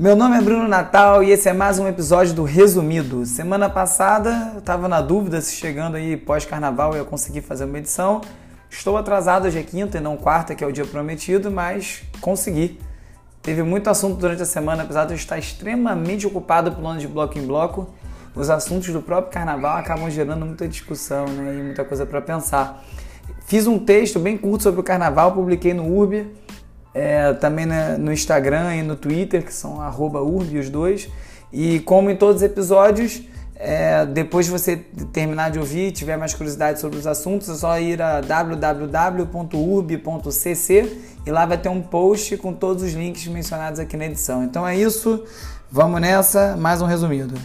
Meu nome é Bruno Natal e esse é mais um episódio do Resumido. Semana passada eu estava na dúvida se chegando aí pós-carnaval eu conseguir fazer uma edição. Estou atrasado, hoje é quinta e não quarta, que é o dia prometido, mas consegui. Teve muito assunto durante a semana, apesar de eu estar extremamente ocupado pulando de bloco em bloco. Os assuntos do próprio carnaval acabam gerando muita discussão né, e muita coisa para pensar. Fiz um texto bem curto sobre o carnaval, publiquei no Urb é, também no Instagram e no Twitter, que são urbi os dois. E como em todos os episódios, é, depois de você terminar de ouvir e tiver mais curiosidade sobre os assuntos, é só ir a www.urb.cc e lá vai ter um post com todos os links mencionados aqui na edição. Então é isso, vamos nessa, mais um resumido.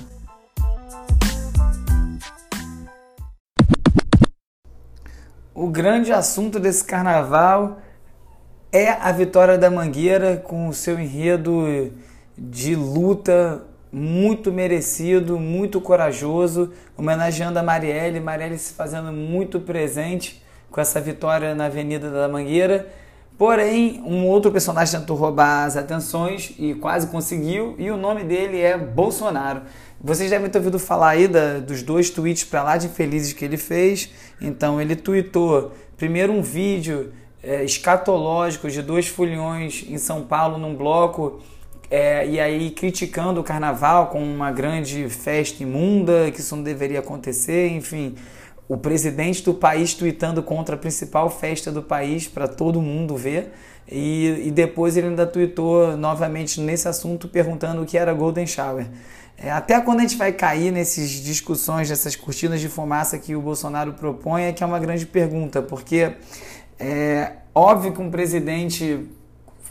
O grande assunto desse carnaval é a vitória da Mangueira com o seu enredo de luta muito merecido, muito corajoso, homenageando a Marielle, Marielle se fazendo muito presente com essa vitória na Avenida da Mangueira. Porém, um outro personagem tentou roubar as atenções e quase conseguiu, e o nome dele é Bolsonaro. Vocês devem ter ouvido falar aí da, dos dois tweets para lá de infelizes que ele fez. Então, ele tweetou primeiro um vídeo é, escatológicos de dois foliões em São Paulo num bloco é, e aí criticando o carnaval como uma grande festa imunda, que isso não deveria acontecer, enfim. O presidente do país tweetando contra a principal festa do país para todo mundo ver. E, e, depois ele ainda tweetou novamente nesse assunto perguntando o que era Golden Shower. É, até quando a gente vai cair nessas discussões, nessas cortinas de fumaça que o Bolsonaro propõe, é que é uma grande pergunta, porque é óbvio que um presidente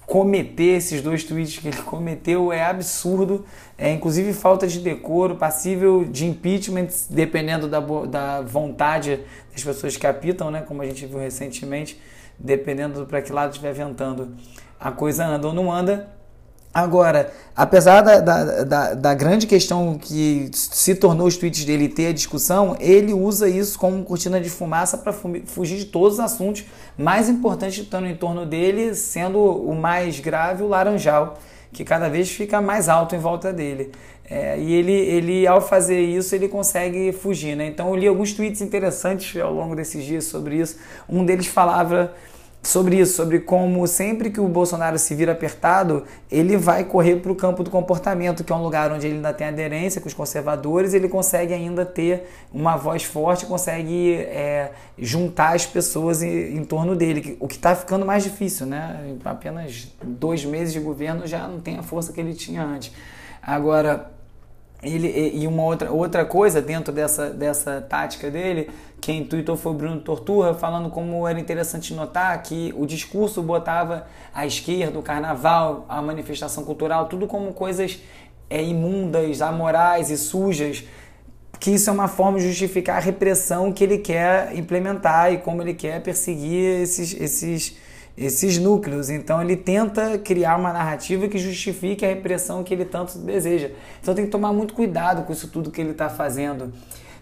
cometer esses dois tweets que ele cometeu é absurdo, é inclusive falta de decoro, passível de impeachment, dependendo da, da vontade das pessoas que apitam, né? como a gente viu recentemente, dependendo para que lado estiver ventando, a coisa anda ou não anda. Agora, apesar da, da, da, da, grande questão que se tornou os tweets dele ter a discussão, ele usa isso como cortina de fumaça para fugir de todos os assuntos mais importantes que estão em torno dele, sendo o mais grave o laranjal, que cada vez fica mais alto em volta dele. É, e ele, ele, ao fazer isso, ele consegue fugir. Né? Então, eu li alguns tweets interessantes ao longo desses dias sobre isso. Um deles falava sobre isso, sobre como sempre que o Bolsonaro se vira apertado, ele vai correr para o campo do comportamento, que é um lugar onde ele ainda tem aderência com os conservadores, ele consegue ainda ter uma voz forte, consegue é, juntar as pessoas em, em, torno dele, o que está ficando mais difícil, né? Em apenas dois meses de governo já não tem a força que ele tinha antes. Agora, ele, e uma outra, outra coisa dentro dessa, dessa tática dele, quem tweetou foi o Bruno Torturra, falando como era interessante notar que o discurso botava a esquerda, o carnaval, a manifestação cultural, tudo como coisas é, imundas, amorais e sujas, que isso é uma forma de justificar a repressão que ele quer implementar e como ele quer perseguir esses, esses esses núcleos. Então ele tenta criar uma narrativa que justifique a repressão que ele tanto deseja. Então tem que tomar muito cuidado com isso tudo que ele está fazendo.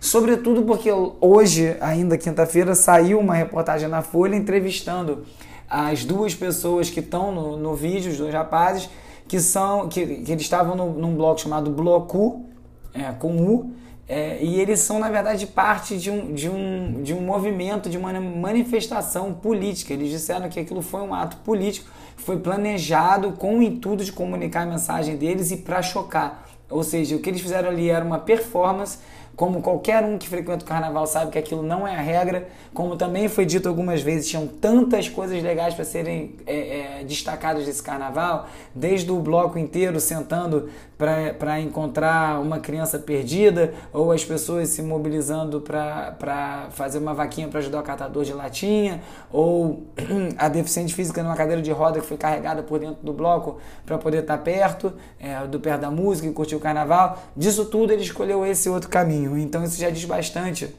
Sobretudo porque hoje, ainda quinta-feira, saiu uma reportagem na Folha entrevistando as duas pessoas que estão no, no vídeo, os dois rapazes, que são que, que eles estavam num bloco chamado Bloco, é, com U, é, e eles são, na verdade, parte de um, de, um, de um movimento, de uma manifestação política. Eles disseram que aquilo foi um ato político, foi planejado com o intuito de comunicar a mensagem deles e para chocar. Ou seja, o que eles fizeram ali era uma performance como qualquer um que frequenta o carnaval sabe que aquilo não é a regra, como também foi dito algumas vezes, tinham tantas coisas legais para serem é, é, destacadas desse carnaval, desde o bloco inteiro sentando para encontrar uma criança perdida, ou as pessoas se mobilizando para fazer uma vaquinha para ajudar o catador de latinha, ou a deficiente física numa cadeira de roda que foi carregada por dentro do bloco para poder estar tá perto, é, do pé da música e curtir o carnaval. Disso tudo ele escolheu esse outro caminho. Então isso já diz bastante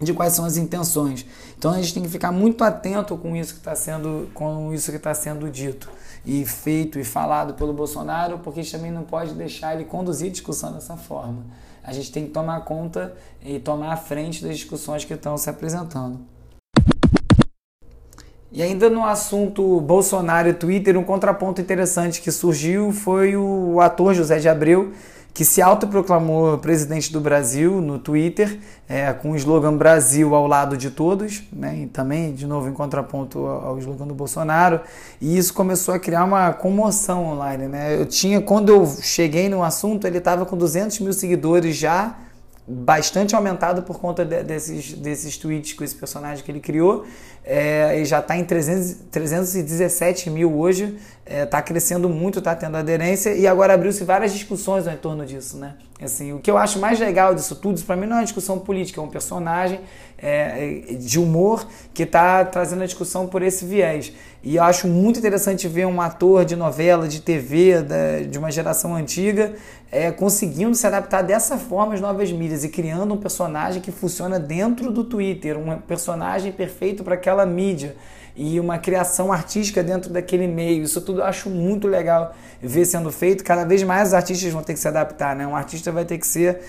de quais são as intenções. Então a gente tem que ficar muito atento com isso que está sendo, com isso que está sendo dito e feito e falado pelo Bolsonaro, porque a gente também não pode deixar ele conduzir a discussão dessa forma. A gente tem que tomar conta e tomar a frente das discussões que estão se apresentando. E ainda no assunto Bolsonaro e Twitter, um contraponto interessante que surgiu foi o ator José de Abreu, que se autoproclamou presidente do Brasil no Twitter, é, com o slogan Brasil ao lado de todos, né, e também, de novo, em contraponto ao slogan do Bolsonaro, e isso começou a criar uma comoção online. Né? Eu tinha, quando eu cheguei no assunto, ele estava com 200 mil seguidores já, bastante aumentado por conta de, desses, desses tweets com esse personagem que ele criou. É, e já está em 300, 317 mil hoje, está é, tá crescendo muito, está tendo aderência e agora abriu-se várias discussões em torno disso, né? Assim, o que eu acho mais legal disso tudo, para mim não é uma discussão política, é um personagem é, de humor que está trazendo a discussão por esse viés. E eu acho muito interessante ver um ator de novela, de TV, da, de uma geração antiga, é, conseguindo se adaptar dessa forma às novas mídias e criando um personagem que funciona dentro do Twitter, um personagem perfeito para aquela mídia e uma criação artística dentro daquele meio. Isso tudo eu acho muito legal ver sendo feito. Cada vez mais os artistas vão ter que se adaptar, né? Um artista vai ter que ser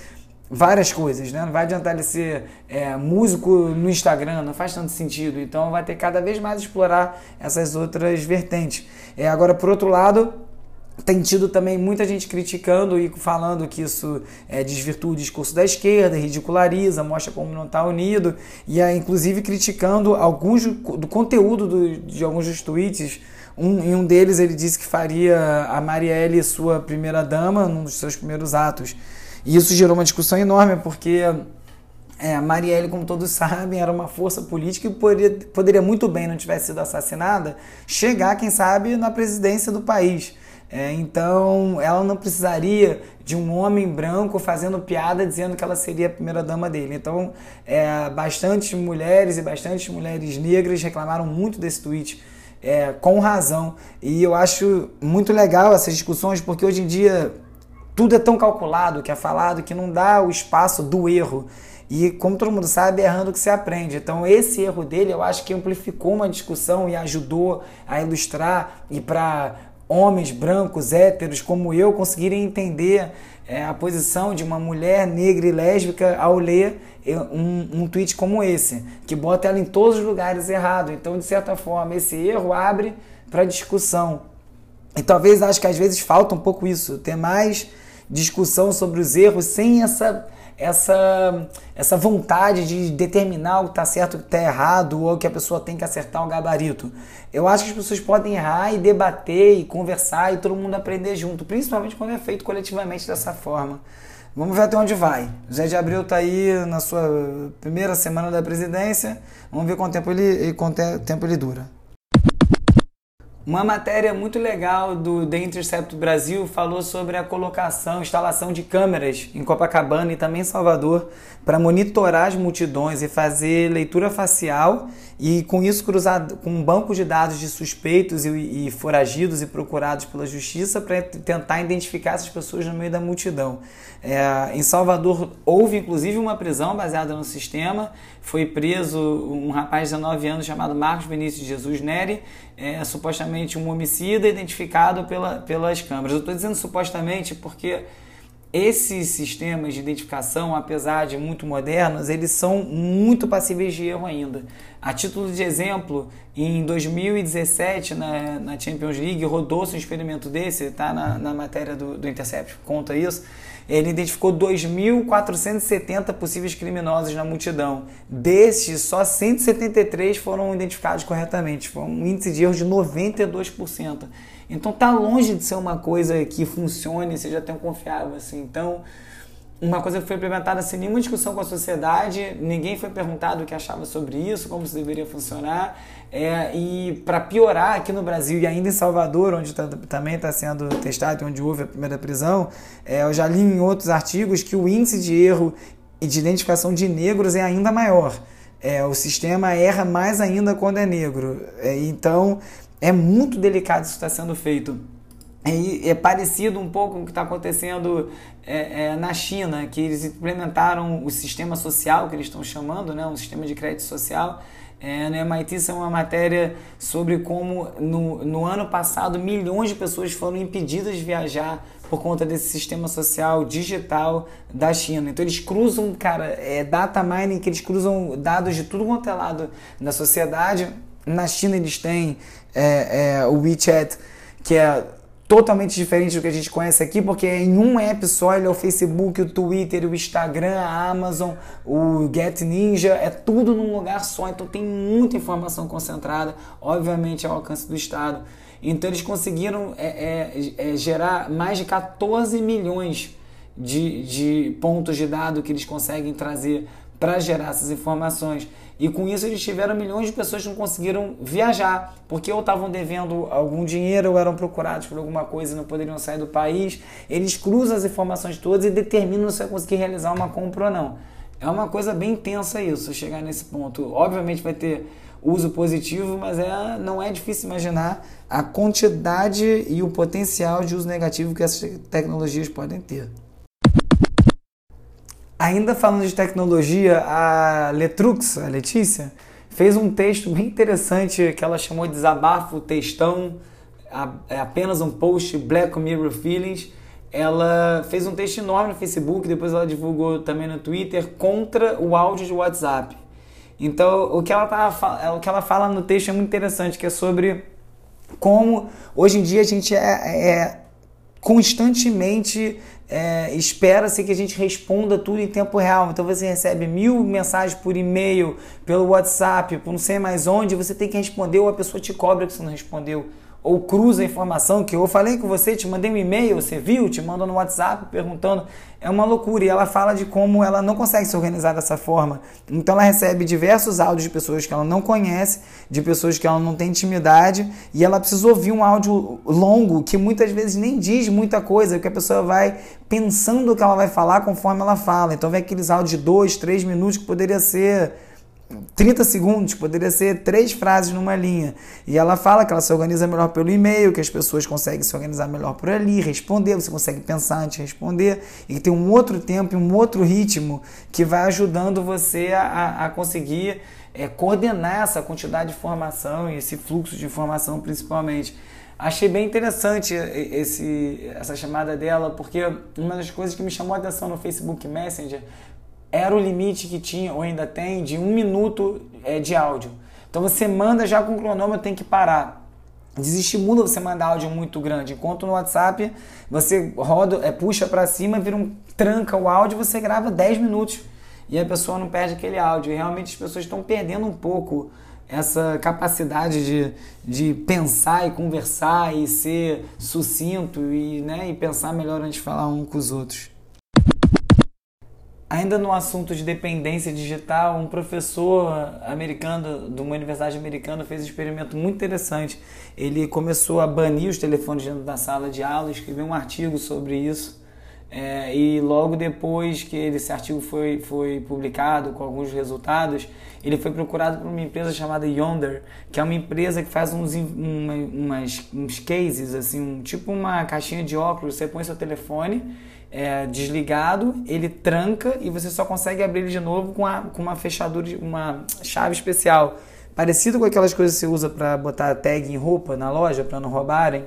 várias coisas, né? Não vai adiantar ele ser é, músico no Instagram, não faz tanto sentido. Então vai ter cada vez mais explorar essas outras vertentes. É, agora, por outro lado, tem tido também muita gente criticando e falando que isso é, desvirtua o discurso da esquerda, ridiculariza, mostra como não está unido, e é, inclusive criticando alguns do conteúdo do, de alguns dos tweets. Um, em um deles ele disse que faria a Marielle sua primeira dama num dos seus primeiros atos. E isso gerou uma discussão enorme, porque é, Marielle, como todos sabem, era uma força política que poderia, poderia muito bem, não tivesse sido assassinada, chegar, quem sabe, na presidência do país. É, então, ela não precisaria de um homem branco fazendo piada dizendo que ela seria a primeira dama dele. Então, é, bastantes mulheres e bastantes mulheres negras reclamaram muito desse tweet. É, com razão. E eu acho muito legal essas discussões, porque hoje em dia tudo é tão calculado que é falado que não dá o espaço do erro. E como todo mundo sabe, é errando que se aprende. Então, esse erro dele eu acho que amplificou uma discussão e ajudou a ilustrar e para homens brancos, héteros como eu conseguirem entender é, a posição de uma mulher negra e lésbica ao ler um, um tweet como esse, que bota ela em todos os lugares errados. Então, de certa forma, esse erro abre para discussão. E talvez acho que às vezes falta um pouco isso, ter mais discussão sobre os erros sem essa essa, essa vontade de determinar o que está certo o que está errado, ou que a pessoa tem que acertar um gabarito. Eu acho que as pessoas podem errar e debater e conversar e todo mundo aprender junto, principalmente quando é feito coletivamente dessa forma. Vamos ver até onde vai. O Zé de Abril está aí na sua primeira semana da presidência. Vamos ver quanto tempo ele, quanto tempo ele dura. Uma matéria muito legal do The Intercept Brasil falou sobre a colocação, instalação de câmeras em Copacabana e também em Salvador para monitorar as multidões e fazer leitura facial e com isso cruzado com um banco de dados de suspeitos e, e foragidos e procurados pela justiça para tentar identificar essas pessoas no meio da multidão. É, em Salvador houve inclusive uma prisão baseada no sistema, foi preso um rapaz de 19 anos chamado Marcos Vinícius Jesus Neri, é, supostamente um homicida identificado pela, pelas câmeras. Eu estou dizendo supostamente porque esses sistemas de identificação, apesar de muito modernos, eles são muito passíveis de erro ainda. A título de exemplo, em 2017, na, na Champions League, rodou-se um experimento desse, tá na, na matéria do, do Intercept, conta isso. Ele identificou 2.470 possíveis criminosos na multidão. Destes, só 173 foram identificados corretamente. Foi um índice de erro de 92%. Então tá longe de ser uma coisa que funcione seja tão confiável assim. Então, uma coisa que foi implementada sem nenhuma discussão com a sociedade, ninguém foi perguntado o que achava sobre isso, como isso deveria funcionar. É, e para piorar, aqui no Brasil e ainda em Salvador, onde tá, também está sendo testado onde houve a primeira prisão, é, eu já li em outros artigos que o índice de erro e de identificação de negros é ainda maior. É, o sistema erra mais ainda quando é negro. É, então, é muito delicado isso que está sendo feito. É, parecido um pouco com o que está acontecendo é, é, na China, que eles implementaram o sistema social, que eles estão chamando, né, um sistema de crédito social. É, no MIT isso é uma matéria sobre como no, no ano passado milhões de pessoas foram impedidas de viajar por conta desse sistema social digital da China. Então eles cruzam, cara, é data mining que eles cruzam dados de tudo quanto é lado da sociedade Na China eles têm é, é, o WeChat, que é totalmente diferente do que a gente conhece aqui, porque em um app só ele é o Facebook, o Twitter, o Instagram, a Amazon, o Get Ninja, é tudo num lugar só, então tem muita informação concentrada, obviamente ao alcance do Estado. Então eles conseguiram é, é, é, gerar mais de 14 milhões de, de pontos de dado que eles conseguem trazer para gerar essas informações. E com isso eles tiveram milhões de pessoas que não conseguiram viajar, porque ou estavam devendo algum dinheiro ou eram procurados por alguma coisa e não poderiam sair do país. Eles cruzam as informações todas e determinam se vai conseguir realizar uma compra ou não. É uma coisa bem intensa isso, chegar nesse ponto. Obviamente vai ter uso positivo, mas é, não é difícil imaginar a quantidade e o potencial de uso negativo que essas tecnologias podem ter. Ainda falando de tecnologia, a Letrux, a Letícia, fez um texto bem interessante que ela chamou de desabafo textão, é apenas um post Black Mirror Feelings. Ela fez um texto enorme no Facebook, depois ela divulgou também no Twitter contra o áudio de WhatsApp. Então, o que ela, tá, o que ela fala no texto é muito interessante, que é sobre como hoje em dia a gente é, é constantemente é, espera-se que a gente responda tudo em tempo real. Então você recebe mil mensagens por e-mail, pelo WhatsApp, por não sei mais onde, você tem que responder ou a pessoa te cobra que você não respondeu ou cruza a informação que eu falei com você, te mandei um e-mail, você viu, te manda no WhatsApp perguntando. É uma loucura. E ela fala de como ela não consegue se organizar dessa forma. Então ela recebe diversos áudios de pessoas que ela não conhece, de pessoas que ela não tem intimidade, e ela precisa ouvir um áudio longo que muitas vezes nem diz muita coisa, porque a pessoa vai pensando o que ela vai falar conforme ela fala. Então vem aqueles áudios de dois, três minutos que poderia ser 30 segundos, poderia ser três frases numa linha. E ela fala que ela se organiza melhor pelo e-mail, que as pessoas conseguem se organizar melhor por ali, responder, você consegue pensar antes de responder, e que tem um outro tempo e um outro ritmo que vai ajudando você a, a conseguir é, coordenar essa quantidade de informação e esse fluxo de informação principalmente. Achei bem interessante esse, essa chamada dela, porque uma das coisas que me chamou a atenção no Facebook Messenger era o limite que tinha, ou ainda tem, de um minuto é, de áudio. Então você manda já com o cronômetro, tem que parar. Desestimula você mandar áudio muito grande. Enquanto no WhatsApp você roda, é, puxa para cima, vira um tranca o áudio, você grava 10 minutos e a pessoa não perde aquele áudio. E realmente as pessoas estão perdendo um pouco essa capacidade de, de pensar e conversar e ser sucinto e, né, e pensar melhor antes de falar um com os outros. Ainda no assunto de dependência digital, um professor americano de uma universidade americana fez um experimento muito interessante. Ele começou a banir os telefones dentro da sala de aula, escreveu um artigo sobre isso. É, e logo depois que esse artigo foi, foi publicado com alguns resultados, ele foi procurado por uma empresa chamada Yonder, que é uma empresa que faz uns, uma, umas, uns cases, assim, um, tipo uma caixinha de óculos, você põe seu telefone é, desligado, ele tranca e você só consegue abrir ele de novo com, a, com uma fechadura, uma chave especial. Parecido com aquelas coisas que você usa para botar tag em roupa na loja para não roubarem.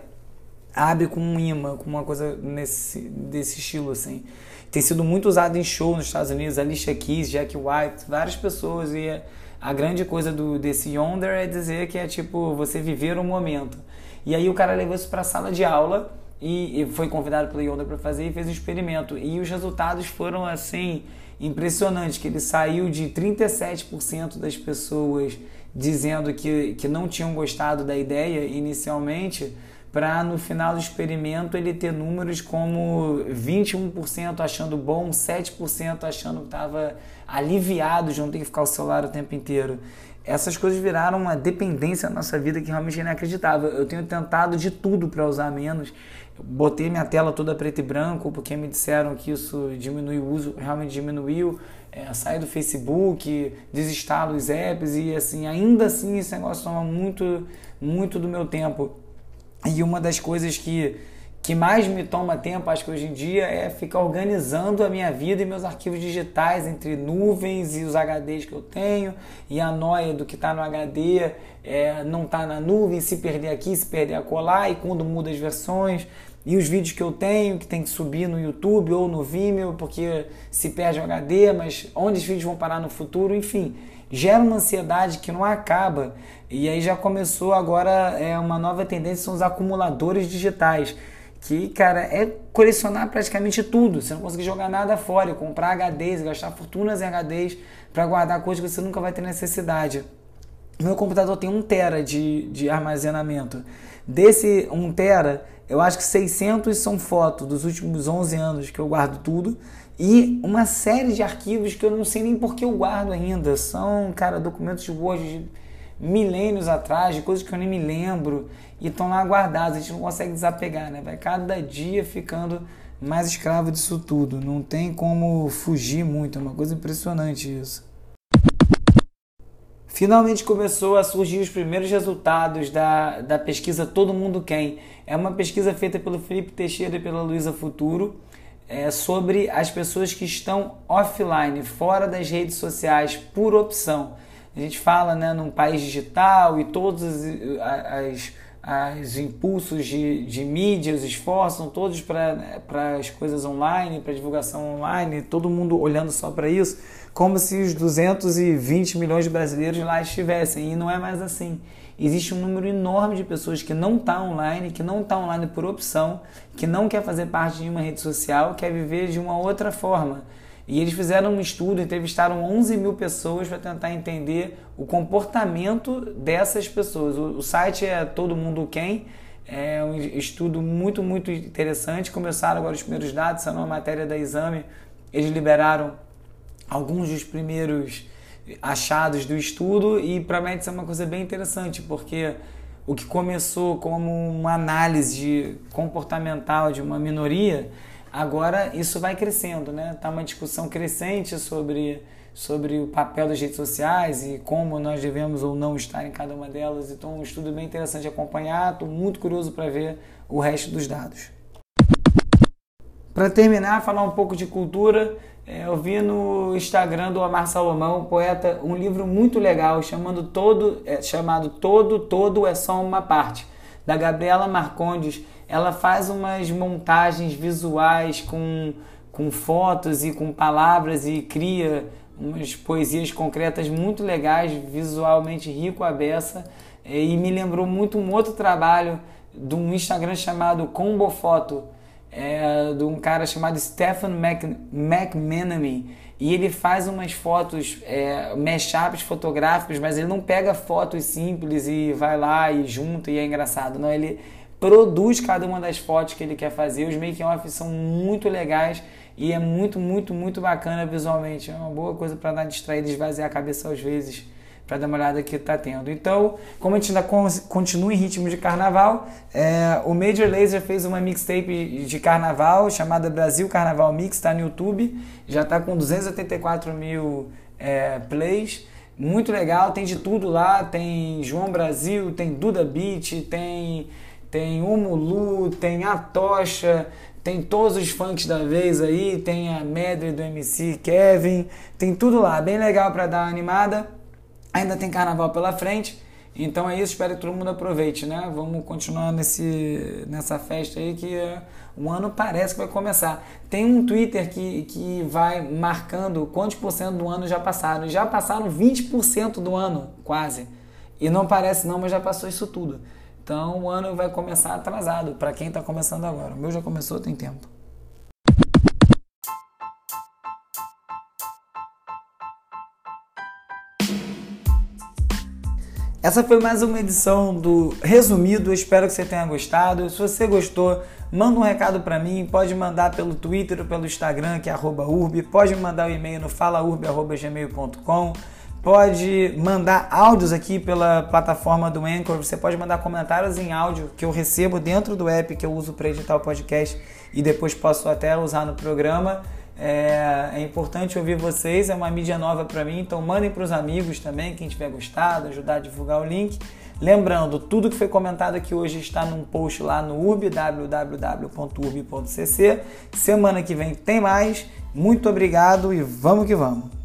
Abre com um imã, com uma coisa nesse, desse estilo assim. Tem sido muito usado em show nos Estados Unidos, Alicia Keys, Jack White, várias pessoas e a grande coisa do desse Yonder é dizer que é tipo você viver o momento. E aí o cara levou isso para a sala de aula e, foi convidado pelo Yoda para fazer e fez um experimento. E os resultados foram assim impressionantes, que ele saiu de 37% das pessoas dizendo que, que não tinham gostado da ideia inicialmente, para no final do experimento ele ter números como 21% achando bom, 7% achando que estava aliviado de não ter que ficar o celular o tempo inteiro essas coisas viraram uma dependência na nossa vida que realmente é inacreditável. Eu tenho tentado de tudo para usar menos. botei minha tela toda preto e branco porque me disseram que isso diminui o uso, realmente diminuiu. É, sair do Facebook, desinstalo os apps e assim, ainda assim esse negócio toma muito, muito do meu tempo. E uma das coisas que que mais me toma tempo, acho que hoje em dia, é ficar organizando a minha vida e meus arquivos digitais entre nuvens e os HDs que eu tenho, e a noia do que está no HD é, não está na nuvem, se perder aqui, se perder acolá, e quando muda as versões, e os vídeos que eu tenho, que tem que subir no YouTube ou no Vimeo, porque se perde o HD, mas onde os vídeos vão parar no futuro, enfim. gera uma ansiedade que não acaba. E aí já começou agora é uma nova tendência, são os acumuladores digitais. Que, cara, é colecionar praticamente tudo. Você não consegue jogar nada fora, comprar HDs, gastar fortunas em HDs para guardar coisas que você nunca vai ter necessidade. Meu computador tem 1 tera de, de armazenamento. Desse 1 tera, eu acho que 600 são fotos dos últimos 11 anos que eu guardo tudo e uma série de arquivos que eu não sei nem por que eu guardo ainda. São, cara, documentos de de milênios atrás, de coisas que eu nem me lembro e estão lá guardados. A gente não consegue desapegar, né? Vai cada dia ficando mais escravo disso tudo. Não tem como fugir muito. É uma coisa impressionante isso. Finalmente começou a surgir os primeiros resultados da, da pesquisa Todo Mundo Quem. É uma pesquisa feita pelo Felipe Teixeira e pela Luísa Futuro é, sobre as pessoas que estão offline, fora das redes sociais, por opção. A gente fala né, num país digital e todos as, as, os impulsos de, de mídia, os esforços são todos para as coisas online, para divulgação online, todo mundo olhando só para isso, como se os 220 milhões de brasileiros lá estivessem. E não é mais assim existe um número enorme de pessoas que não está online, que não está online por opção, que não quer fazer parte de uma rede social, quer viver de uma outra forma. E eles fizeram um estudo, entrevistaram 11 mil pessoas para tentar entender o comportamento dessas pessoas. O, o site é Todo Mundo Quem, é um estudo muito, muito interessante. Começaram agora os primeiros dados, saiu uma matéria da Exame, eles liberaram alguns dos primeiros achados do estudo e para isso é uma coisa bem interessante, porque o que começou como uma análise comportamental de uma minoria, agora isso vai crescendo, né? Tá uma discussão crescente sobre sobre o papel das redes sociais e como nós devemos ou não estar em cada uma delas. Então, um estudo bem interessante de acompanhar. Estou muito curioso para ver o resto dos dados. Para terminar, falar um pouco de cultura. É, eu vi no Instagram do Amar Salomão, poeta, um livro muito legal chamando todo, é, chamado Todo, Todo é Só Uma Parte, da Gabriela Marcondes. Ela faz umas montagens visuais com, com fotos e com palavras e cria umas poesias concretas muito legais, visualmente rico a beça. E me lembrou muito um outro trabalho de um Instagram chamado Combo Foto é, de um cara chamado Stephen McManamy e ele faz umas fotos, é, mashups fotográficos, mas ele não pega fotos simples e vai lá e junta e é engraçado. Não, ele produz cada uma das fotos que ele quer fazer. Os making-off são muito legais e é muito, muito, muito bacana visualmente. É uma boa coisa para dar distraído esvaziar a cabeça às vezes para dar uma olhada que está tendo. Então, como a gente ainda continua em ritmo de carnaval, é, o Major Laser fez uma mixtape de carnaval chamada Brasil Carnaval Mix, está no YouTube, já está com 284 mil é, plays. Muito legal, tem de tudo lá, tem João Brasil, tem Duda Beat, tem, tem Umulu, tem A Tocha, tem todos os funks da vez aí, tem a Medley do MC Kevin, tem tudo lá, bem legal para dar uma animada. Ainda tem carnaval pela frente. Então é isso, espero que todo mundo aproveite, né? Vamos continuar nesse, nessa festa aí que uh, o ano parece que vai começar. Tem um Twitter que, que vai marcando quantos por cento do ano já passaram. Já passaram 20% do ano, quase. E não parece não, mas já passou isso tudo. Então o ano vai começar atrasado para quem está começando agora. O meu já começou, tem tempo. Essa foi mais uma edição do Resumido. espero que você tenha gostado. Se você gostou, manda um recado para mim. Pode mandar pelo Twitter ou pelo Instagram, que é urb. Pode mandar o um e-mail no falaurb.gmail.com. Pode mandar áudios aqui pela plataforma do Anchor. Você pode mandar comentários em áudio que eu recebo dentro do app que eu uso para editar o podcast e depois posso até usar no programa. É, é, importante ouvir vocês, é uma mídia nova para mim, então mandem para os amigos também, quem tiver gostado, ajudar a divulgar o link. Lembrando, tudo que foi comentado aqui hoje está num post lá no URB, www.urb.cc. Semana que vem tem mais. Muito obrigado e vamos que vamos!